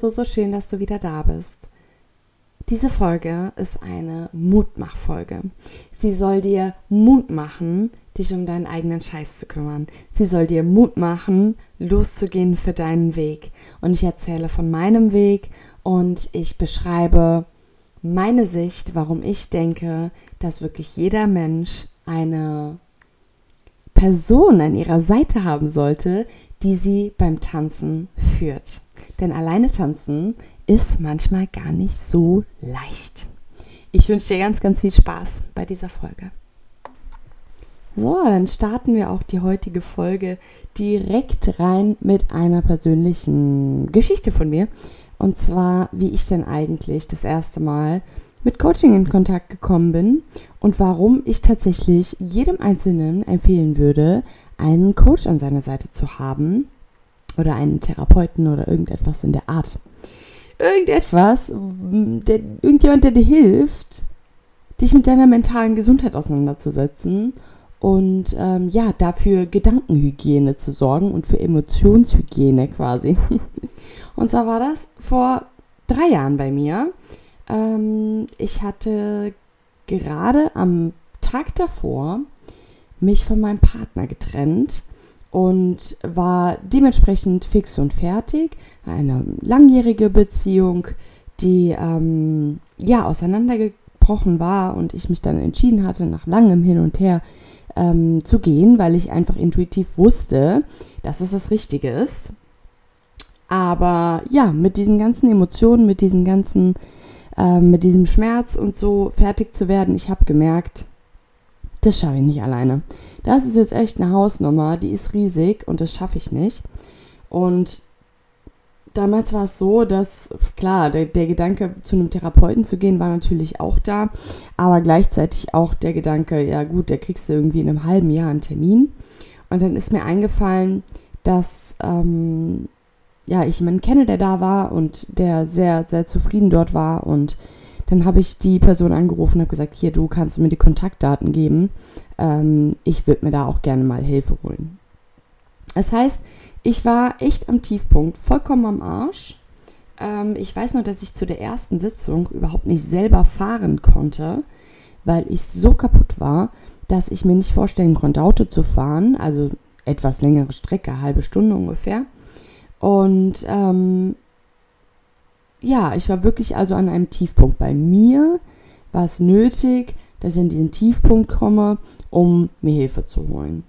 So, so schön, dass du wieder da bist. Diese Folge ist eine Mutmachfolge. Sie soll dir Mut machen, dich um deinen eigenen Scheiß zu kümmern. Sie soll dir Mut machen, loszugehen für deinen Weg. Und ich erzähle von meinem Weg und ich beschreibe meine Sicht, warum ich denke, dass wirklich jeder Mensch eine Person an ihrer Seite haben sollte, die sie beim Tanzen führt. Denn alleine tanzen ist manchmal gar nicht so leicht. Ich wünsche dir ganz, ganz viel Spaß bei dieser Folge. So, dann starten wir auch die heutige Folge direkt rein mit einer persönlichen Geschichte von mir. Und zwar, wie ich denn eigentlich das erste Mal mit Coaching in Kontakt gekommen bin und warum ich tatsächlich jedem Einzelnen empfehlen würde, einen Coach an seiner Seite zu haben oder einen Therapeuten oder irgendetwas in der Art. Irgendetwas, der, irgendjemand, der dir hilft, dich mit deiner mentalen Gesundheit auseinanderzusetzen und ähm, ja, dafür Gedankenhygiene zu sorgen und für Emotionshygiene quasi. und zwar war das vor drei Jahren bei mir. Ähm, ich hatte gerade am Tag davor mich von meinem Partner getrennt und war dementsprechend fix und fertig. Eine langjährige Beziehung, die ähm, ja auseinandergebrochen war und ich mich dann entschieden hatte, nach langem Hin und Her ähm, zu gehen, weil ich einfach intuitiv wusste, dass es das Richtige ist. Aber ja, mit diesen ganzen Emotionen, mit diesen ganzen, äh, mit diesem Schmerz und so fertig zu werden, ich habe gemerkt, das schaffe ich nicht alleine. Das ist jetzt echt eine Hausnummer, die ist riesig und das schaffe ich nicht. Und damals war es so, dass, klar, der, der Gedanke, zu einem Therapeuten zu gehen, war natürlich auch da, aber gleichzeitig auch der Gedanke, ja gut, der kriegst du irgendwie in einem halben Jahr einen Termin. Und dann ist mir eingefallen, dass ähm, ja, ich jemanden kenne, der da war und der sehr, sehr zufrieden dort war und dann habe ich die Person angerufen und habe gesagt, hier, du kannst mir die Kontaktdaten geben. Ähm, ich würde mir da auch gerne mal Hilfe holen. Das heißt, ich war echt am Tiefpunkt, vollkommen am Arsch. Ähm, ich weiß noch, dass ich zu der ersten Sitzung überhaupt nicht selber fahren konnte, weil ich so kaputt war, dass ich mir nicht vorstellen konnte, Auto zu fahren. Also etwas längere Strecke, halbe Stunde ungefähr. Und ähm, ja, ich war wirklich also an einem Tiefpunkt. Bei mir war es nötig, dass ich in diesen Tiefpunkt komme, um mir Hilfe zu holen.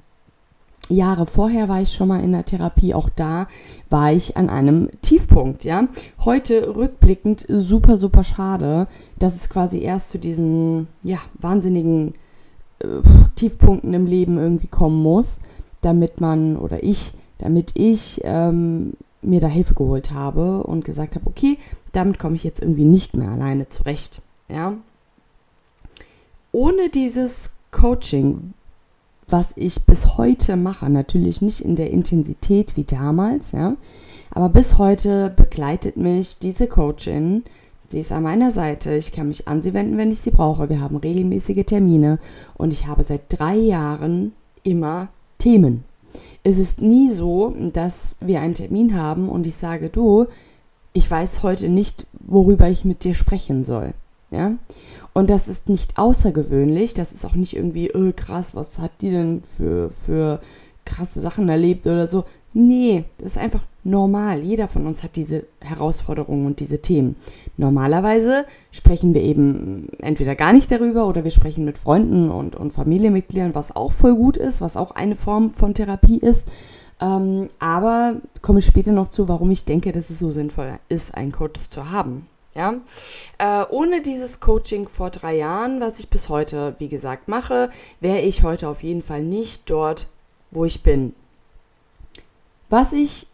Jahre vorher war ich schon mal in der Therapie, auch da war ich an einem Tiefpunkt, ja. Heute rückblickend super, super schade, dass es quasi erst zu diesen, ja, wahnsinnigen äh, Tiefpunkten im Leben irgendwie kommen muss, damit man oder ich, damit ich ähm, mir da Hilfe geholt habe und gesagt habe, okay, damit komme ich jetzt irgendwie nicht mehr alleine zurecht. Ja. Ohne dieses Coaching, was ich bis heute mache, natürlich nicht in der Intensität wie damals, ja, aber bis heute begleitet mich diese Coachin. Sie ist an meiner Seite. Ich kann mich an sie wenden, wenn ich sie brauche. Wir haben regelmäßige Termine und ich habe seit drei Jahren immer Themen. Es ist nie so, dass wir einen Termin haben und ich sage, du, ich weiß heute nicht, worüber ich mit dir sprechen soll. Ja? Und das ist nicht außergewöhnlich, das ist auch nicht irgendwie, oh, krass, was hat die denn für, für krasse Sachen erlebt oder so. Nee, das ist einfach normal. Jeder von uns hat diese Herausforderungen und diese Themen. Normalerweise sprechen wir eben entweder gar nicht darüber oder wir sprechen mit Freunden und, und Familienmitgliedern, was auch voll gut ist, was auch eine Form von Therapie ist. Ähm, aber komme ich später noch zu, warum ich denke, dass es so sinnvoll ist, einen Coach zu haben. Ja, äh, ohne dieses Coaching vor drei Jahren, was ich bis heute, wie gesagt, mache, wäre ich heute auf jeden Fall nicht dort, wo ich bin. Was ich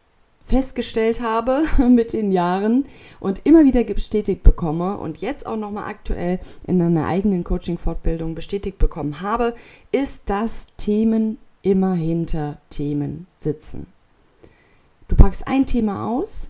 festgestellt habe mit den Jahren und immer wieder bestätigt bekomme und jetzt auch nochmal aktuell in einer eigenen Coaching-Fortbildung bestätigt bekommen habe, ist, dass Themen immer hinter Themen sitzen. Du packst ein Thema aus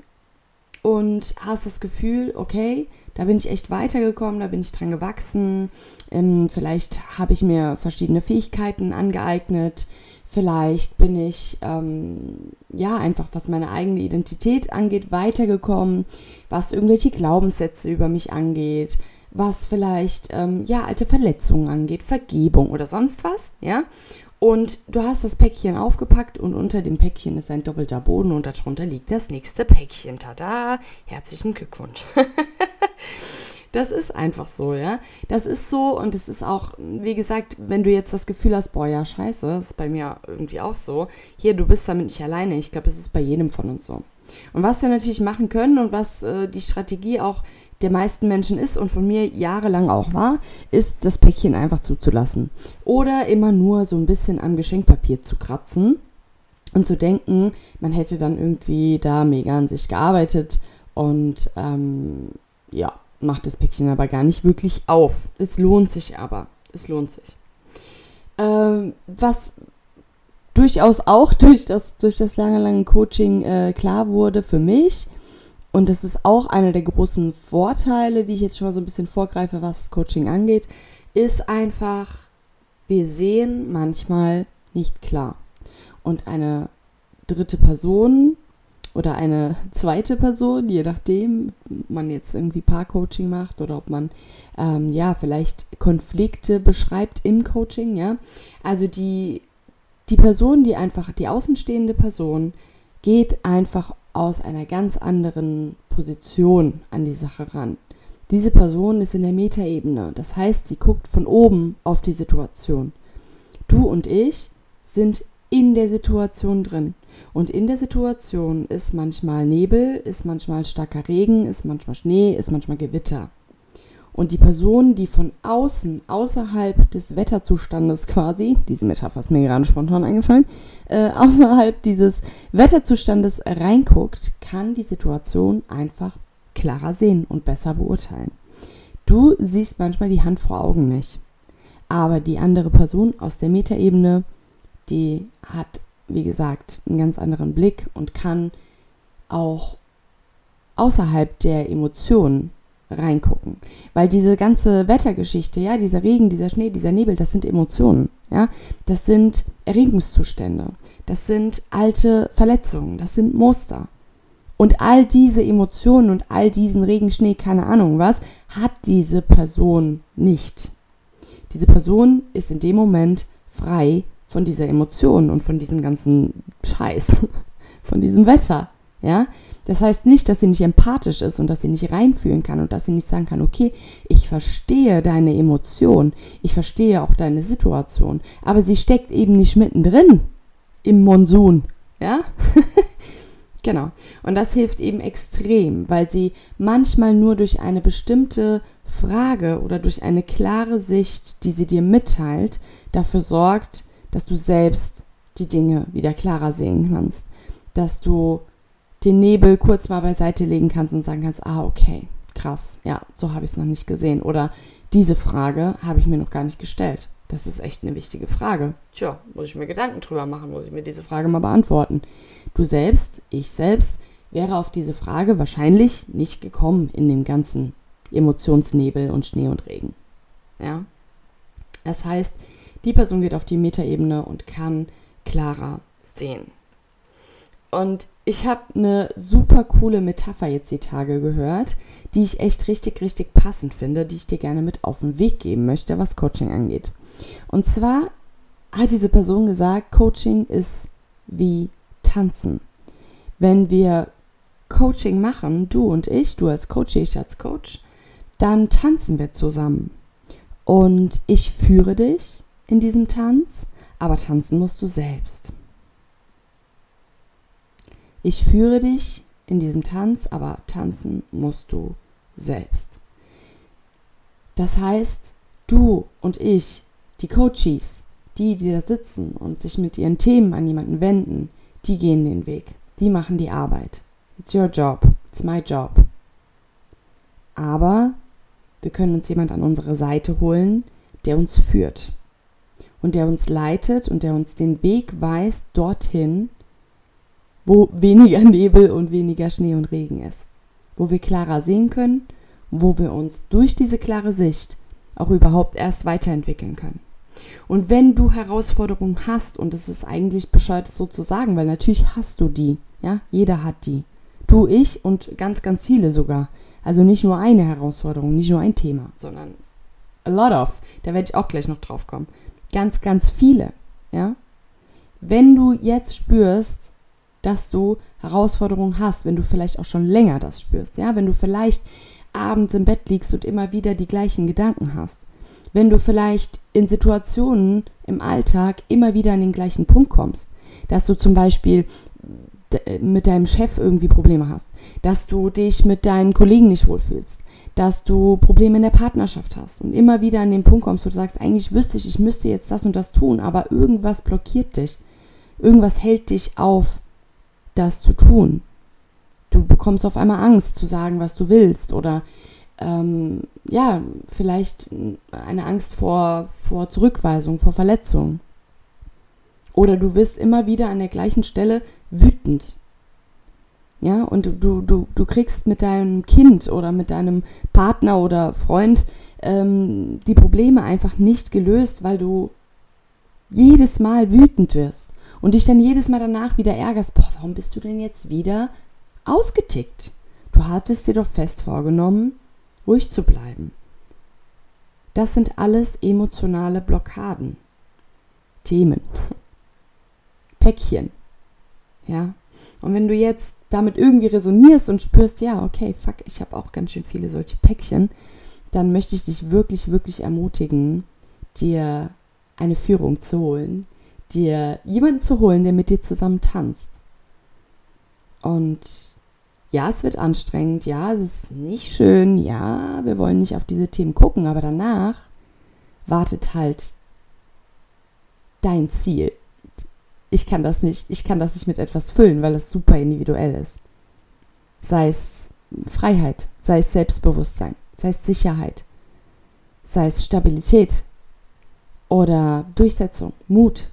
und hast das Gefühl, okay, da bin ich echt weitergekommen, da bin ich dran gewachsen, ähm, vielleicht habe ich mir verschiedene Fähigkeiten angeeignet, Vielleicht bin ich ähm, ja einfach, was meine eigene Identität angeht, weitergekommen, was irgendwelche Glaubenssätze über mich angeht, was vielleicht ähm, ja alte Verletzungen angeht, Vergebung oder sonst was, ja. Und du hast das Päckchen aufgepackt und unter dem Päckchen ist ein doppelter Boden und darunter liegt das nächste Päckchen. Tada! Herzlichen Glückwunsch. Das ist einfach so, ja. Das ist so und es ist auch, wie gesagt, wenn du jetzt das Gefühl hast, boah, ja, scheiße, das ist bei mir irgendwie auch so. Hier, du bist damit nicht alleine. Ich glaube, es ist bei jedem von uns so. Und was wir natürlich machen können und was äh, die Strategie auch der meisten Menschen ist und von mir jahrelang auch war, ist das Päckchen einfach zuzulassen. Oder immer nur so ein bisschen am Geschenkpapier zu kratzen und zu denken, man hätte dann irgendwie da mega an sich gearbeitet und ähm, ja, macht das Päckchen aber gar nicht wirklich auf. Es lohnt sich aber. Es lohnt sich. Ähm, was durchaus auch durch das, durch das lange, lange Coaching äh, klar wurde für mich, und das ist auch einer der großen Vorteile, die ich jetzt schon mal so ein bisschen vorgreife, was das Coaching angeht, ist einfach, wir sehen manchmal nicht klar. Und eine dritte Person oder eine zweite Person, je nachdem, ob man jetzt irgendwie Paarcoaching macht oder ob man ähm, ja vielleicht Konflikte beschreibt im Coaching, ja. Also die, die Person, die einfach, die außenstehende Person, geht einfach aus einer ganz anderen Position an die Sache ran. Diese Person ist in der Metaebene, das heißt, sie guckt von oben auf die Situation. Du und ich sind in der Situation drin. Und in der Situation ist manchmal Nebel, ist manchmal starker Regen, ist manchmal Schnee, ist manchmal Gewitter. Und die Person, die von außen, außerhalb des Wetterzustandes quasi, diese Metapher ist mir gerade spontan eingefallen, äh, außerhalb dieses Wetterzustandes reinguckt, kann die Situation einfach klarer sehen und besser beurteilen. Du siehst manchmal die Hand vor Augen nicht. Aber die andere Person aus der Metaebene, die hat wie gesagt, einen ganz anderen Blick und kann auch außerhalb der Emotionen reingucken. Weil diese ganze Wettergeschichte, ja, dieser Regen, dieser Schnee, dieser Nebel, das sind Emotionen, ja. Das sind Erregungszustände. Das sind alte Verletzungen. Das sind Muster. Und all diese Emotionen und all diesen Regen, Schnee, keine Ahnung was, hat diese Person nicht. Diese Person ist in dem Moment frei von dieser Emotion und von diesem ganzen Scheiß, von diesem Wetter. Ja, das heißt nicht, dass sie nicht empathisch ist und dass sie nicht reinfühlen kann und dass sie nicht sagen kann, okay, ich verstehe deine Emotion, ich verstehe auch deine Situation, aber sie steckt eben nicht mittendrin im Monsun. Ja, genau. Und das hilft eben extrem, weil sie manchmal nur durch eine bestimmte Frage oder durch eine klare Sicht, die sie dir mitteilt, dafür sorgt, dass du selbst die Dinge wieder klarer sehen kannst, dass du den Nebel kurz mal beiseite legen kannst und sagen kannst, ah, okay, krass, ja, so habe ich es noch nicht gesehen. Oder diese Frage habe ich mir noch gar nicht gestellt. Das ist echt eine wichtige Frage. Tja, muss ich mir Gedanken drüber machen, muss ich mir diese Frage mal beantworten. Du selbst, ich selbst, wäre auf diese Frage wahrscheinlich nicht gekommen in dem ganzen Emotionsnebel und Schnee und Regen. Ja? Das heißt, die Person geht auf die Metaebene und kann klarer sehen. Und ich habe eine super coole Metapher jetzt die Tage gehört, die ich echt richtig, richtig passend finde, die ich dir gerne mit auf den Weg geben möchte, was Coaching angeht. Und zwar hat diese Person gesagt, Coaching ist wie Tanzen. wenn wir Coaching machen, du und ich, du als Coach, ich als Coach, dann tanzen wir zusammen. Und ich führe dich in diesem Tanz, aber tanzen musst du selbst. Ich führe dich in diesem Tanz, aber tanzen musst du selbst. Das heißt, du und ich, die Coaches, die, die da sitzen und sich mit ihren Themen an jemanden wenden, die gehen den Weg. Die machen die Arbeit. It's your job. It's my job. Aber wir können uns jemand an unsere Seite holen, der uns führt und der uns leitet und der uns den Weg weist dorthin, wo weniger Nebel und weniger Schnee und Regen ist, wo wir klarer sehen können, wo wir uns durch diese klare Sicht auch überhaupt erst weiterentwickeln können. Und wenn du Herausforderungen hast, und es ist eigentlich bescheuert, es so zu sagen, weil natürlich hast du die, ja, jeder hat die. Du, ich und ganz, ganz viele sogar. Also nicht nur eine Herausforderung, nicht nur ein Thema, sondern a lot of. Da werde ich auch gleich noch drauf kommen. Ganz, ganz viele, ja. Wenn du jetzt spürst, dass du Herausforderungen hast, wenn du vielleicht auch schon länger das spürst, ja, wenn du vielleicht abends im Bett liegst und immer wieder die gleichen Gedanken hast, wenn du vielleicht in Situationen im Alltag immer wieder an den gleichen Punkt kommst, dass du zum Beispiel mit deinem Chef irgendwie Probleme hast, dass du dich mit deinen Kollegen nicht wohlfühlst, dass du Probleme in der Partnerschaft hast und immer wieder an den Punkt kommst, wo du sagst, eigentlich wüsste ich, ich müsste jetzt das und das tun, aber irgendwas blockiert dich, irgendwas hält dich auf, das zu tun. Du bekommst auf einmal Angst zu sagen, was du willst oder ähm, ja, vielleicht eine Angst vor, vor Zurückweisung, vor Verletzung. Oder du wirst immer wieder an der gleichen Stelle wütend. Ja, und du, du, du kriegst mit deinem Kind oder mit deinem Partner oder Freund ähm, die Probleme einfach nicht gelöst, weil du jedes Mal wütend wirst und dich dann jedes Mal danach wieder ärgerst. Boah, warum bist du denn jetzt wieder ausgetickt? Du hattest dir doch fest vorgenommen, ruhig zu bleiben. Das sind alles emotionale Blockaden, Themen, Päckchen. Ja, und wenn du jetzt damit irgendwie resonierst und spürst, ja, okay, fuck, ich habe auch ganz schön viele solche Päckchen, dann möchte ich dich wirklich, wirklich ermutigen, dir eine Führung zu holen, dir jemanden zu holen, der mit dir zusammen tanzt. Und ja, es wird anstrengend, ja, es ist nicht schön, ja, wir wollen nicht auf diese Themen gucken, aber danach wartet halt dein Ziel. Ich kann das nicht, ich kann das nicht mit etwas füllen, weil es super individuell ist. Sei es Freiheit, sei es Selbstbewusstsein, sei es Sicherheit, sei es Stabilität oder Durchsetzung, Mut.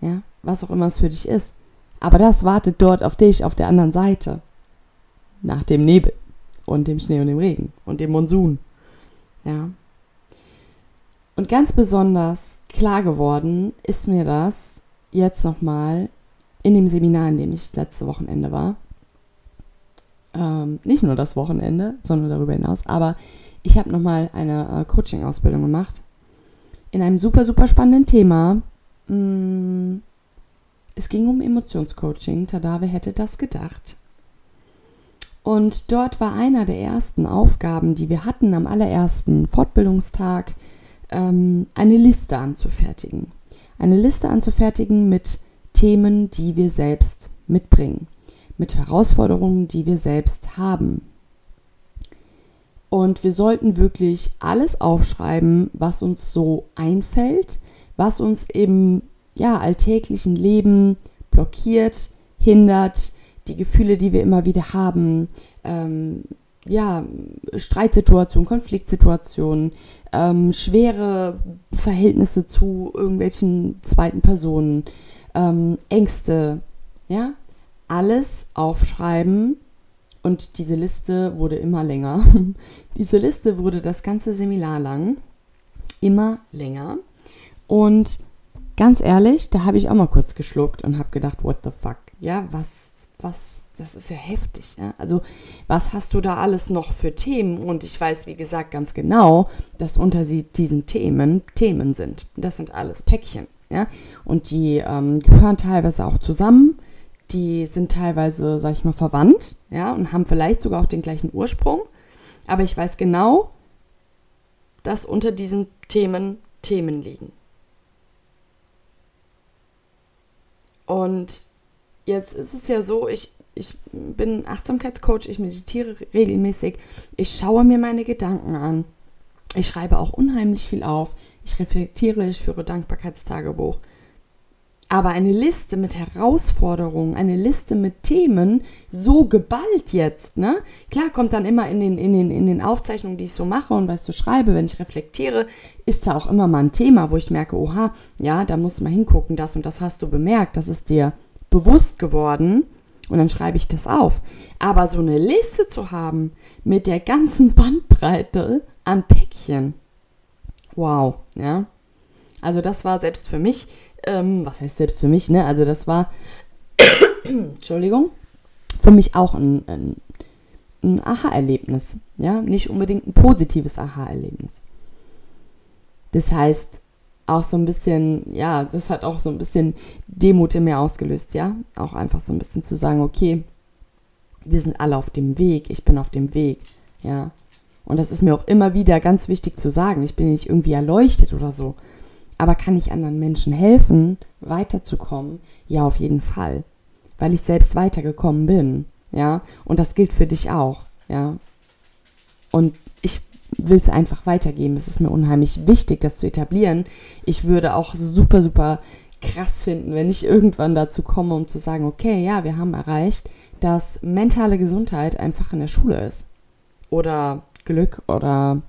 Ja, was auch immer es für dich ist. Aber das wartet dort auf dich auf der anderen Seite. Nach dem Nebel und dem Schnee und dem Regen und dem Monsun. Ja. Und ganz besonders klar geworden ist mir das jetzt nochmal in dem Seminar, in dem ich das letzte Wochenende war. Ähm, nicht nur das Wochenende, sondern darüber hinaus. Aber ich habe nochmal eine äh, Coaching-Ausbildung gemacht. In einem super, super spannenden Thema. Mm, es ging um Emotionscoaching. Tada, wer hätte das gedacht? Und dort war einer der ersten Aufgaben, die wir hatten am allerersten Fortbildungstag, ähm, eine Liste anzufertigen. Eine Liste anzufertigen mit Themen, die wir selbst mitbringen, mit Herausforderungen, die wir selbst haben. Und wir sollten wirklich alles aufschreiben, was uns so einfällt, was uns im ja, alltäglichen Leben blockiert, hindert, die Gefühle, die wir immer wieder haben, ähm, ja, Streitsituationen, Konfliktsituationen, ähm, schwere Verhältnisse zu irgendwelchen zweiten Personen, ähm, Ängste, ja, alles aufschreiben und diese Liste wurde immer länger. diese Liste wurde das ganze Seminar lang immer länger und ganz ehrlich, da habe ich auch mal kurz geschluckt und habe gedacht, what the fuck? Ja, was, was, das ist ja heftig. Ja? Also, was hast du da alles noch für Themen? Und ich weiß, wie gesagt, ganz genau, dass unter diesen Themen Themen sind. Das sind alles Päckchen. Ja? Und die ähm, gehören teilweise auch zusammen. die sind teilweise, sag ich mal, verwandt, ja, und haben vielleicht sogar auch den gleichen Ursprung. Aber ich weiß genau, dass unter diesen Themen Themen liegen. Und jetzt ist es ja so, ich, ich bin Achtsamkeitscoach, ich meditiere regelmäßig, ich schaue mir meine Gedanken an, ich schreibe auch unheimlich viel auf, ich reflektiere, ich führe Dankbarkeitstagebuch. Aber eine Liste mit Herausforderungen, eine Liste mit Themen, so geballt jetzt, ne? Klar kommt dann immer in den, in den, in den Aufzeichnungen, die ich so mache und was ich so schreibe, wenn ich reflektiere, ist da auch immer mal ein Thema, wo ich merke, oha, ja, da musst du mal hingucken, das und das hast du bemerkt, das ist dir bewusst geworden und dann schreibe ich das auf. Aber so eine Liste zu haben mit der ganzen Bandbreite an Päckchen, wow, ja. Also das war selbst für mich ähm, was heißt selbst für mich, ne? Also das war, Entschuldigung, für mich auch ein, ein, ein Aha-Erlebnis. Ja, nicht unbedingt ein positives Aha-Erlebnis. Das heißt, auch so ein bisschen, ja, das hat auch so ein bisschen Demut in mir ausgelöst, ja. Auch einfach so ein bisschen zu sagen, okay, wir sind alle auf dem Weg, ich bin auf dem Weg, ja. Und das ist mir auch immer wieder ganz wichtig zu sagen. Ich bin nicht irgendwie erleuchtet oder so. Aber kann ich anderen Menschen helfen, weiterzukommen? Ja, auf jeden Fall. Weil ich selbst weitergekommen bin. Ja. Und das gilt für dich auch. Ja. Und ich will es einfach weitergeben. Es ist mir unheimlich wichtig, das zu etablieren. Ich würde auch super, super krass finden, wenn ich irgendwann dazu komme, um zu sagen, okay, ja, wir haben erreicht, dass mentale Gesundheit einfach in der Schule ist. Oder Glück oder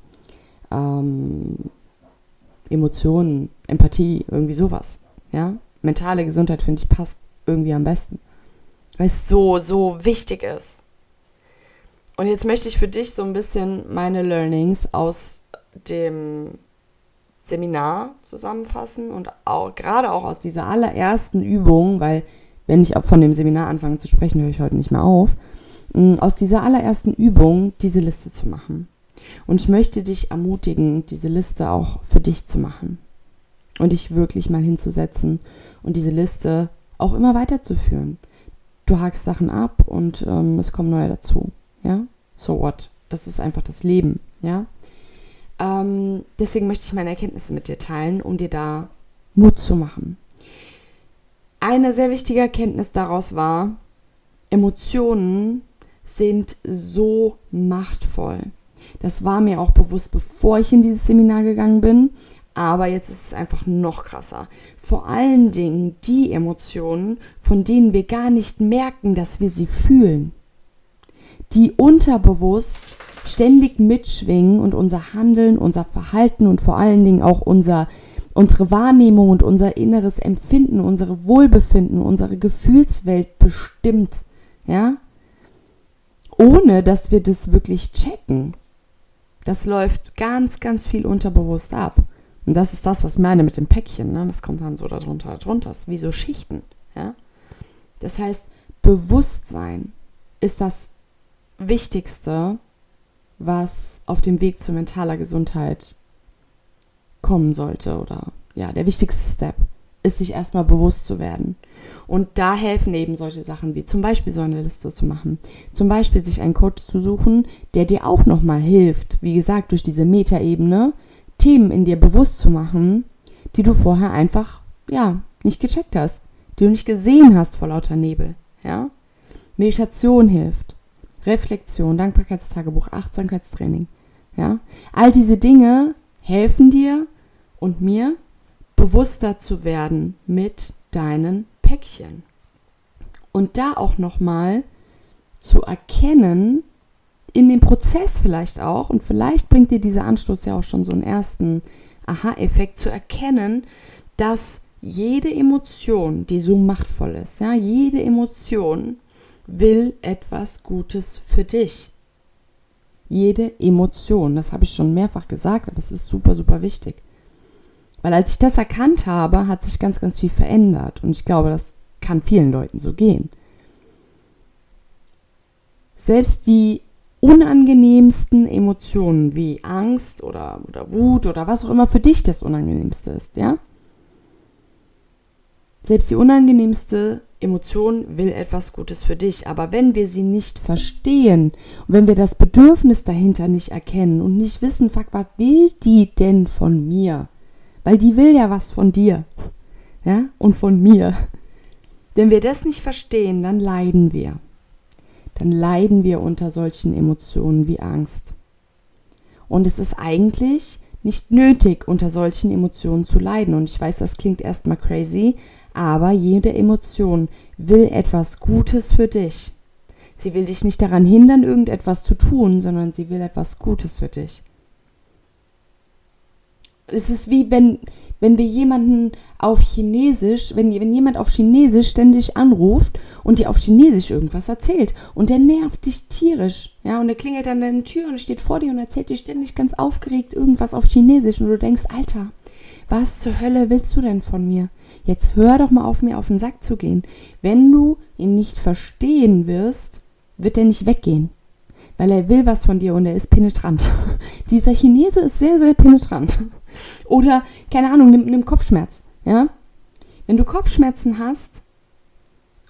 ähm, Emotionen, Empathie, irgendwie sowas. Ja? Mentale Gesundheit, finde ich, passt irgendwie am besten. Weil es so, so wichtig ist. Und jetzt möchte ich für dich so ein bisschen meine Learnings aus dem Seminar zusammenfassen und auch, gerade auch aus dieser allerersten Übung, weil wenn ich von dem Seminar anfange zu sprechen, höre ich heute nicht mehr auf, mm, aus dieser allerersten Übung diese Liste zu machen. Und ich möchte dich ermutigen, diese Liste auch für dich zu machen und dich wirklich mal hinzusetzen und diese Liste auch immer weiterzuführen. Du hakst Sachen ab und ähm, es kommen neue dazu. Ja, so what? Das ist einfach das Leben. Ja, ähm, deswegen möchte ich meine Erkenntnisse mit dir teilen, um dir da Mut zu machen. Eine sehr wichtige Erkenntnis daraus war, Emotionen sind so machtvoll. Das war mir auch bewusst, bevor ich in dieses Seminar gegangen bin. Aber jetzt ist es einfach noch krasser. Vor allen Dingen die Emotionen, von denen wir gar nicht merken, dass wir sie fühlen. Die unterbewusst ständig mitschwingen und unser Handeln, unser Verhalten und vor allen Dingen auch unser, unsere Wahrnehmung und unser inneres Empfinden, unsere Wohlbefinden, unsere Gefühlswelt bestimmt. Ja? Ohne dass wir das wirklich checken. Das läuft ganz, ganz viel unterbewusst ab. Und das ist das, was ich meine mit dem Päckchen. Ne? Das kommt dann so darunter, darunter. Das ist wie so Schichten. Ja? Das heißt, Bewusstsein ist das Wichtigste, was auf dem Weg zu mentaler Gesundheit kommen sollte. Oder ja, der wichtigste Step ist, sich erstmal bewusst zu werden. Und da helfen eben solche Sachen wie zum Beispiel so eine Liste zu machen. Zum Beispiel sich einen Coach zu suchen, der dir auch nochmal hilft, wie gesagt, durch diese Metaebene Themen in dir bewusst zu machen, die du vorher einfach, ja, nicht gecheckt hast, die du nicht gesehen hast vor lauter Nebel, ja. Meditation hilft. Reflexion, Dankbarkeitstagebuch, Achtsamkeitstraining, ja. All diese Dinge helfen dir und mir, bewusster zu werden mit deinen Päckchen. Und da auch nochmal zu erkennen, in dem Prozess vielleicht auch, und vielleicht bringt dir dieser Anstoß ja auch schon so einen ersten Aha-Effekt, zu erkennen, dass jede Emotion, die so machtvoll ist, ja, jede Emotion will etwas Gutes für dich. Jede Emotion, das habe ich schon mehrfach gesagt, aber es ist super, super wichtig. Weil als ich das erkannt habe, hat sich ganz, ganz viel verändert. Und ich glaube, das kann vielen Leuten so gehen. Selbst die unangenehmsten Emotionen wie Angst oder, oder, Wut oder was auch immer für dich das Unangenehmste ist, ja? Selbst die unangenehmste Emotion will etwas Gutes für dich. Aber wenn wir sie nicht verstehen und wenn wir das Bedürfnis dahinter nicht erkennen und nicht wissen, fuck, was will die denn von mir? Weil die will ja was von dir. Ja? Und von mir. Wenn wir das nicht verstehen, dann leiden wir. Dann leiden wir unter solchen Emotionen wie Angst. Und es ist eigentlich nicht nötig, unter solchen Emotionen zu leiden. Und ich weiß, das klingt erstmal crazy, aber jede Emotion will etwas Gutes für dich. Sie will dich nicht daran hindern, irgendetwas zu tun, sondern sie will etwas Gutes für dich es ist wie wenn, wenn wir jemanden auf Chinesisch, wenn, wenn jemand auf Chinesisch ständig anruft und dir auf Chinesisch irgendwas erzählt und der nervt dich tierisch, ja, und der klingelt an deine Tür und steht vor dir und erzählt dir ständig ganz aufgeregt irgendwas auf Chinesisch und du denkst, Alter, was zur Hölle willst du denn von mir? Jetzt hör doch mal auf, mir auf den Sack zu gehen. Wenn du ihn nicht verstehen wirst, wird er nicht weggehen weil er will was von dir und er ist penetrant. Dieser Chinese ist sehr, sehr penetrant. Oder, keine Ahnung, nimm, nimm Kopfschmerz. Ja? Wenn du Kopfschmerzen hast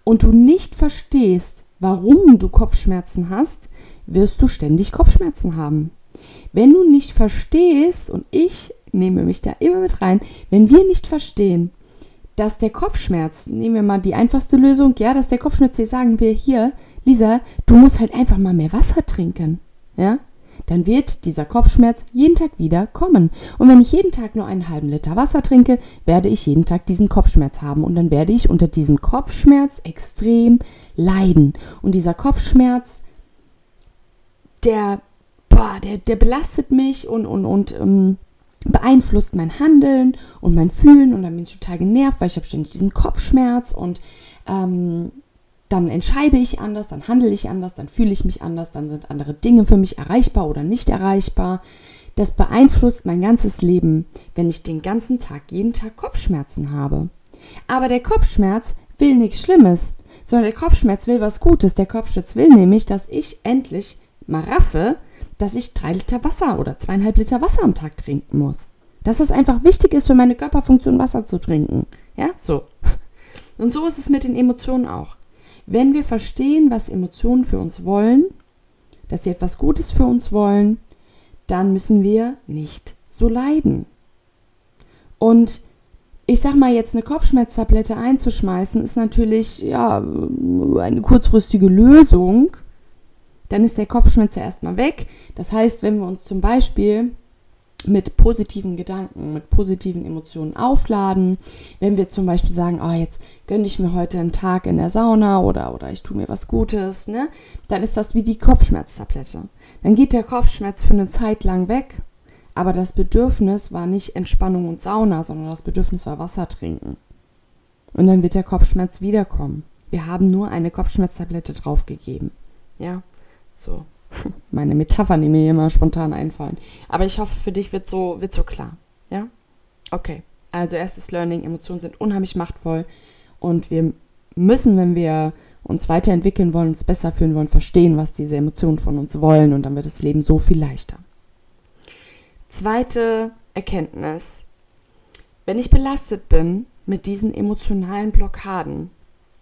und du nicht verstehst, warum du Kopfschmerzen hast, wirst du ständig Kopfschmerzen haben. Wenn du nicht verstehst, und ich nehme mich da immer mit rein, wenn wir nicht verstehen, dass der Kopfschmerz, nehmen wir mal die einfachste Lösung, ja, dass der Kopfschmerz, sagen wir hier, Lisa, du musst halt einfach mal mehr Wasser trinken. Ja? Dann wird dieser Kopfschmerz jeden Tag wieder kommen. Und wenn ich jeden Tag nur einen halben Liter Wasser trinke, werde ich jeden Tag diesen Kopfschmerz haben. Und dann werde ich unter diesem Kopfschmerz extrem leiden. Und dieser Kopfschmerz, der, boah, der, der belastet mich und, und, und ähm, beeinflusst mein Handeln und mein Fühlen. Und dann bin ich total genervt, weil ich habe ständig diesen Kopfschmerz und ähm, dann entscheide ich anders, dann handle ich anders, dann fühle ich mich anders, dann sind andere Dinge für mich erreichbar oder nicht erreichbar. Das beeinflusst mein ganzes Leben, wenn ich den ganzen Tag, jeden Tag Kopfschmerzen habe. Aber der Kopfschmerz will nichts Schlimmes, sondern der Kopfschmerz will was Gutes. Der Kopfschmerz will nämlich, dass ich endlich mal raffe, dass ich drei Liter Wasser oder zweieinhalb Liter Wasser am Tag trinken muss. Dass es einfach wichtig ist für meine Körperfunktion, Wasser zu trinken. Ja, so. Und so ist es mit den Emotionen auch. Wenn wir verstehen, was Emotionen für uns wollen, dass sie etwas Gutes für uns wollen, dann müssen wir nicht so leiden. Und ich sag mal, jetzt eine Kopfschmerztablette einzuschmeißen, ist natürlich ja eine kurzfristige Lösung. Dann ist der Kopfschmerz ja erstmal weg. Das heißt, wenn wir uns zum Beispiel mit positiven Gedanken, mit positiven Emotionen aufladen. Wenn wir zum Beispiel sagen, oh, jetzt gönne ich mir heute einen Tag in der Sauna oder, oder ich tue mir was Gutes, ne? Dann ist das wie die Kopfschmerztablette. Dann geht der Kopfschmerz für eine Zeit lang weg, aber das Bedürfnis war nicht Entspannung und Sauna, sondern das Bedürfnis war Wasser trinken. Und dann wird der Kopfschmerz wiederkommen. Wir haben nur eine Kopfschmerztablette draufgegeben. Ja, so meine Metaphern, die mir immer spontan einfallen. Aber ich hoffe, für dich wird so, wird so klar. Ja? Okay. Also erstes Learning, Emotionen sind unheimlich machtvoll und wir müssen, wenn wir uns weiterentwickeln wollen, uns besser fühlen wollen, verstehen, was diese Emotionen von uns wollen und dann wird das Leben so viel leichter. Zweite Erkenntnis. Wenn ich belastet bin mit diesen emotionalen Blockaden,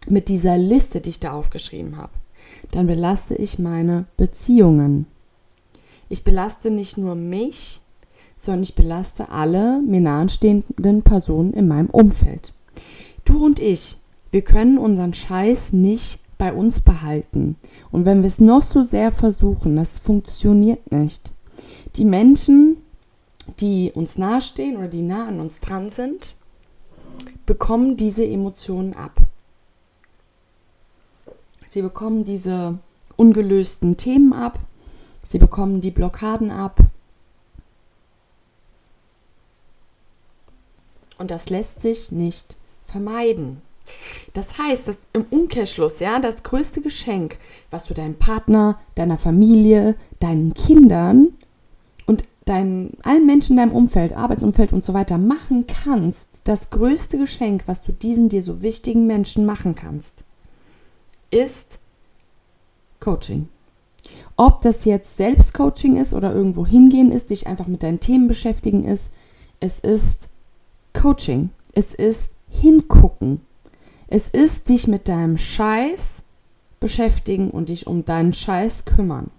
mit dieser Liste, die ich da aufgeschrieben habe, dann belaste ich meine Beziehungen. Ich belaste nicht nur mich, sondern ich belaste alle mir nahestehenden Personen in meinem Umfeld. Du und ich, wir können unseren Scheiß nicht bei uns behalten. Und wenn wir es noch so sehr versuchen, das funktioniert nicht. Die Menschen, die uns nahestehen oder die nah an uns dran sind, bekommen diese Emotionen ab. Sie bekommen diese ungelösten Themen ab. Sie bekommen die Blockaden ab. Und das lässt sich nicht vermeiden. Das heißt, dass im Umkehrschluss, ja, das größte Geschenk, was du deinem Partner, deiner Familie, deinen Kindern und deinen, allen Menschen in deinem Umfeld, Arbeitsumfeld und so weiter machen kannst, das größte Geschenk, was du diesen dir so wichtigen Menschen machen kannst, ist Coaching. Ob das jetzt Selbstcoaching ist oder irgendwo hingehen ist, dich einfach mit deinen Themen beschäftigen ist, es ist Coaching. Es ist hingucken. Es ist dich mit deinem Scheiß beschäftigen und dich um deinen Scheiß kümmern.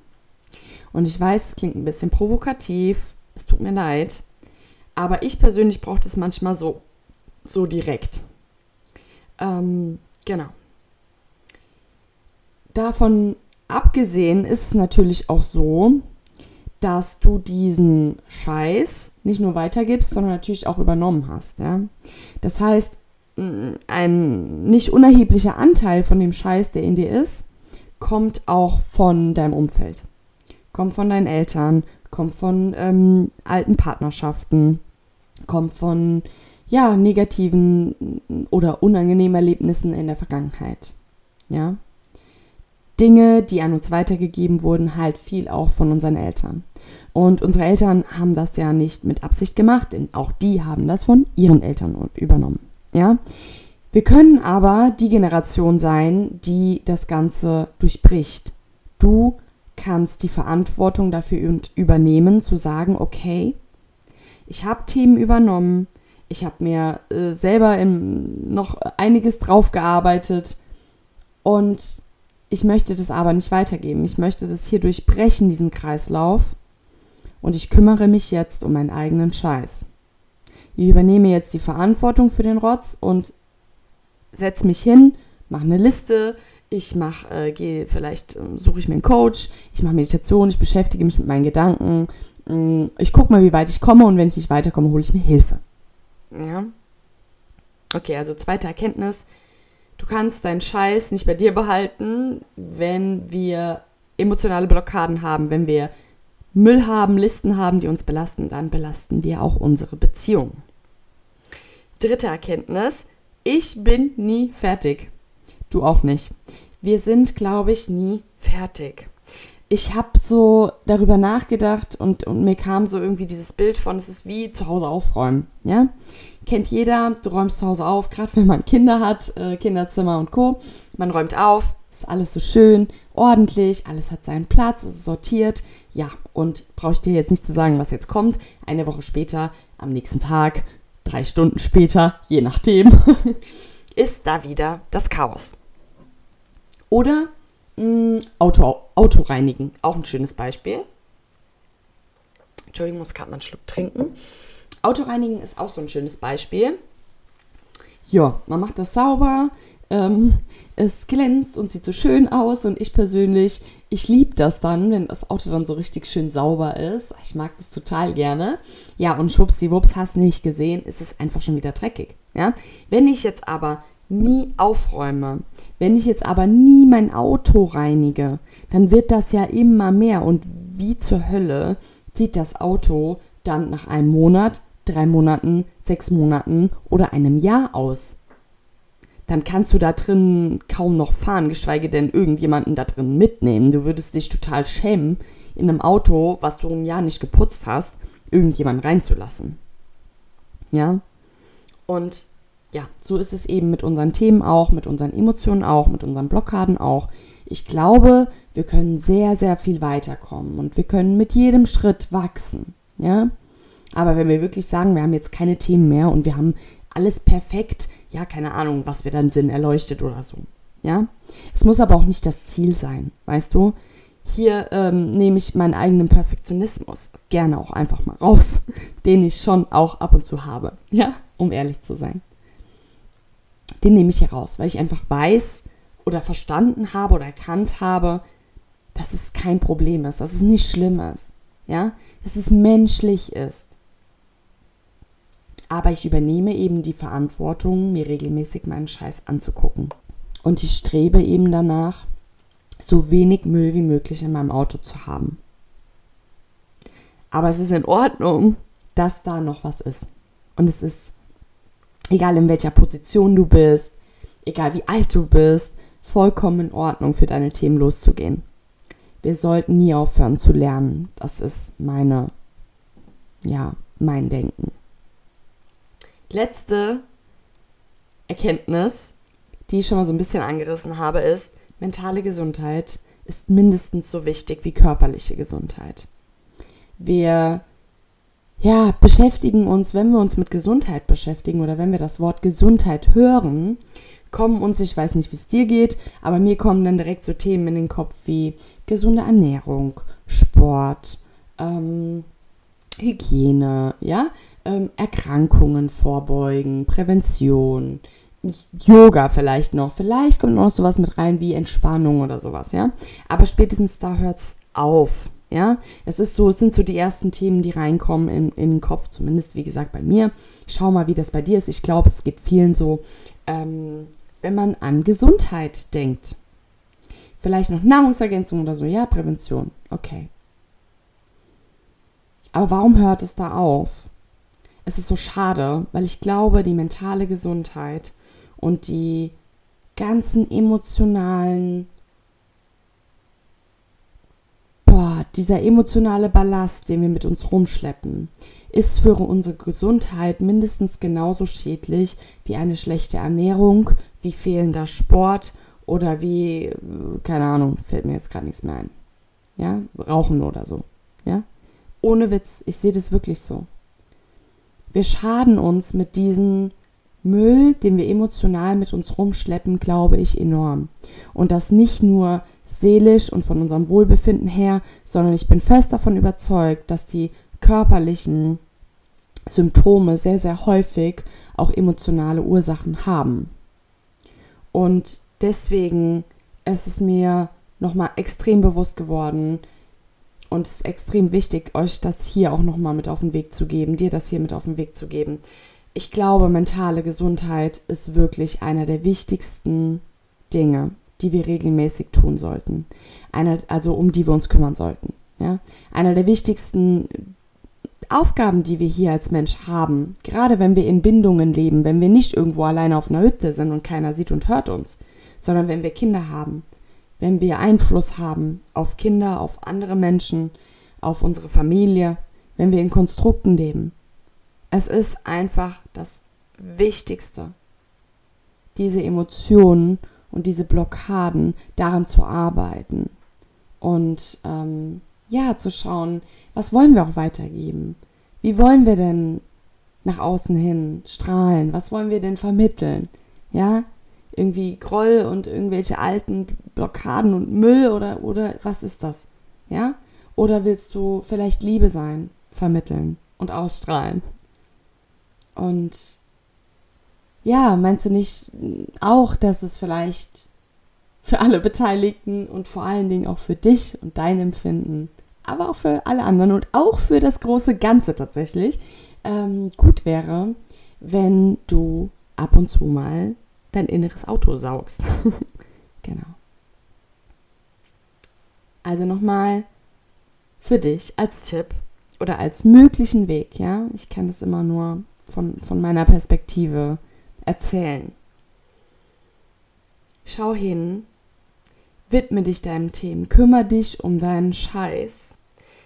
Und ich weiß, es klingt ein bisschen provokativ, es tut mir leid, aber ich persönlich brauche das manchmal so, so direkt. Ähm, genau. Davon abgesehen ist es natürlich auch so, dass du diesen Scheiß nicht nur weitergibst, sondern natürlich auch übernommen hast. Ja? Das heißt, ein nicht unerheblicher Anteil von dem Scheiß, der in dir ist, kommt auch von deinem Umfeld. Kommt von deinen Eltern, kommt von ähm, alten Partnerschaften, kommt von ja, negativen oder unangenehmen Erlebnissen in der Vergangenheit. Ja. Dinge, die an uns weitergegeben wurden, halt viel auch von unseren Eltern. Und unsere Eltern haben das ja nicht mit Absicht gemacht, denn auch die haben das von ihren Eltern übernommen. Ja? Wir können aber die Generation sein, die das Ganze durchbricht. Du kannst die Verantwortung dafür übernehmen, zu sagen, okay, ich habe Themen übernommen, ich habe mir äh, selber im, noch einiges drauf gearbeitet und ich möchte das aber nicht weitergeben. Ich möchte das hier durchbrechen, diesen Kreislauf. Und ich kümmere mich jetzt um meinen eigenen Scheiß. Ich übernehme jetzt die Verantwortung für den Rotz und setze mich hin, mache eine Liste, ich mache, äh, gehe, vielleicht äh, suche ich mir einen Coach, ich mache Meditation, ich beschäftige mich mit meinen Gedanken, äh, ich gucke mal, wie weit ich komme und wenn ich nicht weiterkomme, hole ich mir Hilfe. Ja. Okay, also zweite Erkenntnis. Du kannst deinen Scheiß nicht bei dir behalten, wenn wir emotionale Blockaden haben, wenn wir Müll haben, Listen haben, die uns belasten, dann belasten wir auch unsere Beziehung. Dritte Erkenntnis, ich bin nie fertig. Du auch nicht. Wir sind, glaube ich, nie fertig. Ich habe so darüber nachgedacht und, und mir kam so irgendwie dieses Bild von, es ist wie zu Hause aufräumen. Ja? Kennt jeder, du räumst zu Hause auf, gerade wenn man Kinder hat, äh, Kinderzimmer und Co. Man räumt auf, ist alles so schön, ordentlich, alles hat seinen Platz, ist sortiert. Ja, und brauche ich dir jetzt nicht zu sagen, was jetzt kommt. Eine Woche später, am nächsten Tag, drei Stunden später, je nachdem, ist da wieder das Chaos. Oder mh, mm, Auto, Auto reinigen, auch ein schönes Beispiel. Entschuldigung, muss gerade mal einen Schluck trinken. Autoreinigen ist auch so ein schönes Beispiel. Ja, man macht das sauber, ähm, es glänzt und sieht so schön aus und ich persönlich, ich liebe das dann, wenn das Auto dann so richtig schön sauber ist. Ich mag das total gerne. Ja, und schwuppsdiwupps, hast nicht gesehen, ist es einfach schon wieder dreckig. Ja, wenn ich jetzt aber nie aufräume, wenn ich jetzt aber nie mein Auto reinige, dann wird das ja immer mehr und wie zur Hölle sieht das Auto dann nach einem Monat, drei Monaten, sechs Monaten oder einem Jahr aus dann kannst du da drin kaum noch fahren, geschweige denn irgendjemanden da drin mitnehmen. Du würdest dich total schämen, in einem Auto, was du ein Jahr nicht geputzt hast, irgendjemanden reinzulassen. Ja? Und ja, so ist es eben mit unseren Themen auch, mit unseren Emotionen auch, mit unseren Blockaden auch. Ich glaube, wir können sehr, sehr viel weiterkommen und wir können mit jedem Schritt wachsen. Ja? Aber wenn wir wirklich sagen, wir haben jetzt keine Themen mehr und wir haben alles perfekt, ja, keine Ahnung, was wir dann sind, erleuchtet oder so. Ja, es muss aber auch nicht das Ziel sein, weißt du? Hier ähm, nehme ich meinen eigenen Perfektionismus gerne auch einfach mal raus, den ich schon auch ab und zu habe, ja, um ehrlich zu sein. Den nehme ich hier raus, weil ich einfach weiß oder verstanden habe oder erkannt habe, dass es kein Problem ist, dass es nicht schlimm ist, ja, dass es menschlich ist aber ich übernehme eben die Verantwortung, mir regelmäßig meinen Scheiß anzugucken. Und ich strebe eben danach, so wenig Müll wie möglich in meinem Auto zu haben. Aber es ist in Ordnung, dass da noch was ist. Und es ist, egal in welcher Position du bist, egal wie alt du bist, vollkommen in Ordnung für deine Themen loszugehen. Wir sollten nie aufhören zu lernen. Das ist meine, ja, mein Denken letzte Erkenntnis, die ich schon mal so ein bisschen angerissen habe, ist, mentale Gesundheit ist mindestens so wichtig wie körperliche Gesundheit. Wir ja, beschäftigen uns, wenn wir uns mit Gesundheit beschäftigen oder wenn wir das Wort Gesundheit hören, kommen uns, ich weiß nicht, wie es dir geht, aber mir kommen dann direkt so Themen in den Kopf wie gesunde Ernährung, Sport, ähm, Hygiene, ja, ähm, Erkrankungen vorbeugen, Prävention, Yoga vielleicht noch. Vielleicht kommt noch sowas mit rein wie Entspannung oder sowas, ja. Aber spätestens da hört es auf. Ja, es ist so, es sind so die ersten Themen, die reinkommen in, in den Kopf, zumindest wie gesagt bei mir. Schau mal, wie das bei dir ist. Ich glaube, es geht vielen so, ähm, wenn man an Gesundheit denkt. Vielleicht noch Nahrungsergänzung oder so, ja, Prävention, okay. Aber warum hört es da auf? Es ist so schade, weil ich glaube, die mentale Gesundheit und die ganzen emotionalen, boah, dieser emotionale Ballast, den wir mit uns rumschleppen, ist für unsere Gesundheit mindestens genauso schädlich wie eine schlechte Ernährung, wie fehlender Sport oder wie, keine Ahnung, fällt mir jetzt gerade nichts mehr ein. Ja, Rauchen oder so. Ja, ohne Witz, ich sehe das wirklich so. Wir schaden uns mit diesen Müll, den wir emotional mit uns rumschleppen, glaube ich, enorm. Und das nicht nur seelisch und von unserem Wohlbefinden her, sondern ich bin fest davon überzeugt, dass die körperlichen Symptome sehr, sehr häufig auch emotionale Ursachen haben. Und deswegen ist es mir nochmal extrem bewusst geworden und es ist extrem wichtig, euch das hier auch nochmal mit auf den Weg zu geben, dir das hier mit auf den Weg zu geben ich glaube, mentale Gesundheit ist wirklich einer der wichtigsten Dinge, die wir regelmäßig tun sollten. Eine, also um die wir uns kümmern sollten. Ja? Einer der wichtigsten Aufgaben, die wir hier als Mensch haben, gerade wenn wir in Bindungen leben, wenn wir nicht irgendwo alleine auf einer Hütte sind und keiner sieht und hört uns, sondern wenn wir Kinder haben, wenn wir Einfluss haben auf Kinder, auf andere Menschen, auf unsere Familie, wenn wir in Konstrukten leben, es ist einfach das Wichtigste, diese Emotionen und diese Blockaden daran zu arbeiten und ähm, ja, zu schauen, was wollen wir auch weitergeben? Wie wollen wir denn nach außen hin strahlen? Was wollen wir denn vermitteln? Ja, irgendwie Groll und irgendwelche alten Blockaden und Müll oder, oder was ist das? Ja? Oder willst du vielleicht Liebe sein, vermitteln und ausstrahlen? Und ja, meinst du nicht auch, dass es vielleicht für alle Beteiligten und vor allen Dingen auch für dich und dein Empfinden, aber auch für alle anderen und auch für das große Ganze tatsächlich ähm, gut wäre, wenn du ab und zu mal dein inneres Auto saugst. genau. Also nochmal für dich als Tipp oder als möglichen Weg, ja. Ich kann das immer nur von, von meiner Perspektive erzählen. Schau hin, widme dich deinem Themen, kümmere dich um deinen Scheiß.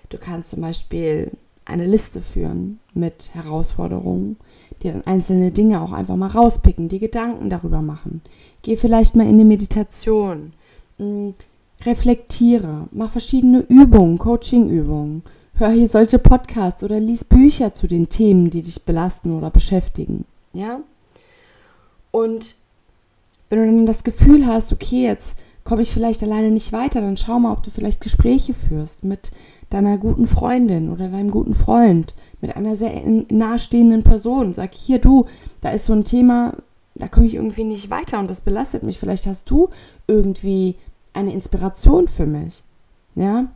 Du kannst zum Beispiel eine Liste führen mit Herausforderungen, dir dann einzelne Dinge auch einfach mal rauspicken, dir Gedanken darüber machen. Geh vielleicht mal in eine Meditation, hm, reflektiere, mach verschiedene Übungen, Coaching-Übungen hör hier solche Podcasts oder lies Bücher zu den Themen, die dich belasten oder beschäftigen. Ja? Und wenn du dann das Gefühl hast, okay, jetzt komme ich vielleicht alleine nicht weiter, dann schau mal, ob du vielleicht Gespräche führst mit deiner guten Freundin oder deinem guten Freund, mit einer sehr nahestehenden Person. Sag hier, du, da ist so ein Thema, da komme ich irgendwie nicht weiter und das belastet mich. Vielleicht hast du irgendwie eine Inspiration für mich. Ja?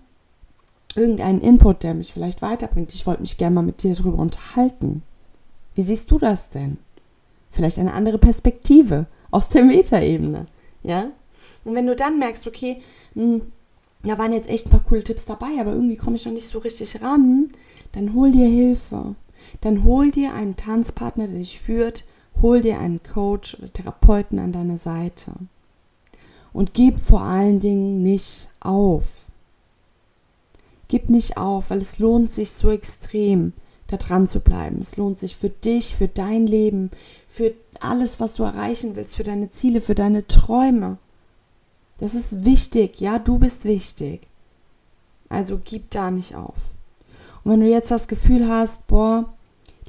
irgendeinen Input, der mich vielleicht weiterbringt. Ich wollte mich gerne mal mit dir darüber unterhalten. Wie siehst du das denn? Vielleicht eine andere Perspektive aus der Metaebene, ja? Und wenn du dann merkst, okay, hm, da waren jetzt echt ein paar coole Tipps dabei, aber irgendwie komme ich noch nicht so richtig ran, dann hol dir Hilfe. Dann hol dir einen Tanzpartner, der dich führt, hol dir einen Coach oder Therapeuten an deine Seite. Und gib vor allen Dingen nicht auf. Gib nicht auf, weil es lohnt sich so extrem, da dran zu bleiben. Es lohnt sich für dich, für dein Leben, für alles, was du erreichen willst, für deine Ziele, für deine Träume. Das ist wichtig, ja, du bist wichtig. Also gib da nicht auf. Und wenn du jetzt das Gefühl hast, boah,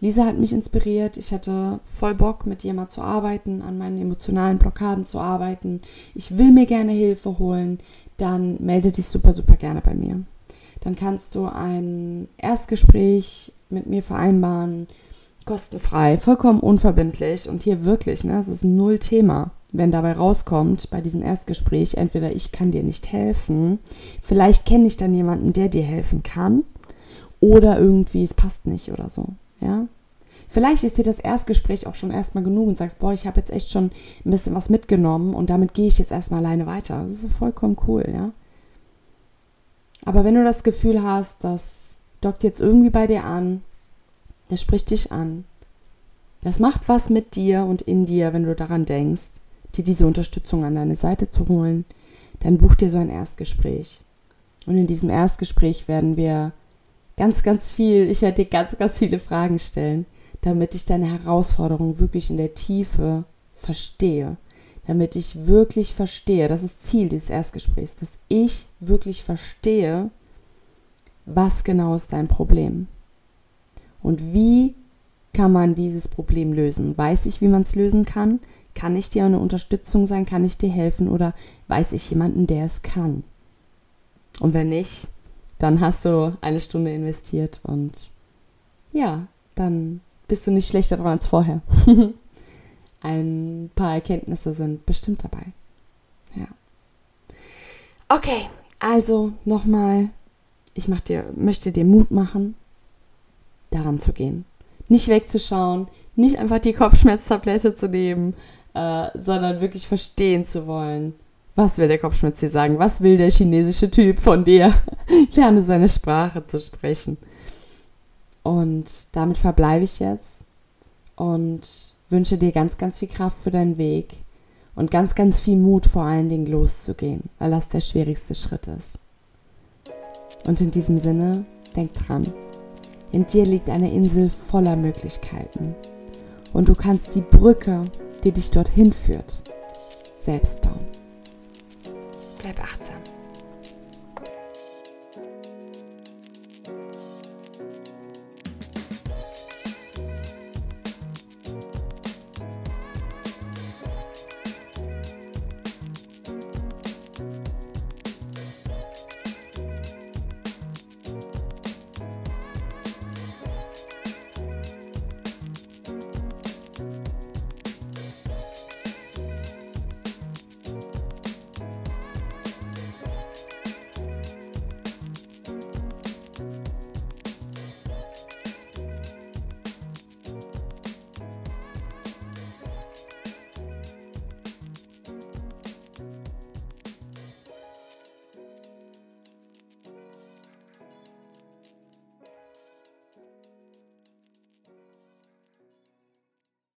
Lisa hat mich inspiriert. Ich hatte voll Bock, mit ihr mal zu arbeiten, an meinen emotionalen Blockaden zu arbeiten. Ich will mir gerne Hilfe holen. Dann melde dich super, super gerne bei mir. Dann kannst du ein Erstgespräch mit mir vereinbaren, kostenfrei, vollkommen unverbindlich und hier wirklich, ne, es ist null Thema wenn dabei rauskommt bei diesem Erstgespräch, entweder ich kann dir nicht helfen, vielleicht kenne ich dann jemanden, der dir helfen kann, oder irgendwie es passt nicht oder so. Ja? Vielleicht ist dir das Erstgespräch auch schon erstmal genug und sagst, boah, ich habe jetzt echt schon ein bisschen was mitgenommen und damit gehe ich jetzt erstmal alleine weiter. Das ist vollkommen cool, ja. Aber wenn du das Gefühl hast, das dockt jetzt irgendwie bei dir an, das spricht dich an, das macht was mit dir und in dir, wenn du daran denkst, dir diese Unterstützung an deine Seite zu holen, dann buch dir so ein Erstgespräch. Und in diesem Erstgespräch werden wir ganz, ganz viel, ich werde dir ganz, ganz viele Fragen stellen, damit ich deine Herausforderung wirklich in der Tiefe verstehe. Damit ich wirklich verstehe, das ist Ziel dieses Erstgesprächs, dass ich wirklich verstehe, was genau ist dein Problem. Und wie kann man dieses Problem lösen? Weiß ich, wie man es lösen kann? Kann ich dir eine Unterstützung sein? Kann ich dir helfen? Oder weiß ich jemanden, der es kann? Und wenn nicht, dann hast du eine Stunde investiert und ja, dann bist du nicht schlechter dran als vorher. Ein paar Erkenntnisse sind bestimmt dabei. Ja. Okay, also nochmal, ich mach dir, möchte dir Mut machen, daran zu gehen. Nicht wegzuschauen, nicht einfach die Kopfschmerztablette zu nehmen, äh, sondern wirklich verstehen zu wollen, was will der Kopfschmerz dir sagen? Was will der chinesische Typ von dir? Lerne seine Sprache zu sprechen. Und damit verbleibe ich jetzt und wünsche dir ganz, ganz viel Kraft für deinen Weg und ganz, ganz viel Mut vor allen Dingen loszugehen, weil das der schwierigste Schritt ist. Und in diesem Sinne, denk dran, in dir liegt eine Insel voller Möglichkeiten und du kannst die Brücke, die dich dorthin führt, selbst bauen. Bleib achtsam.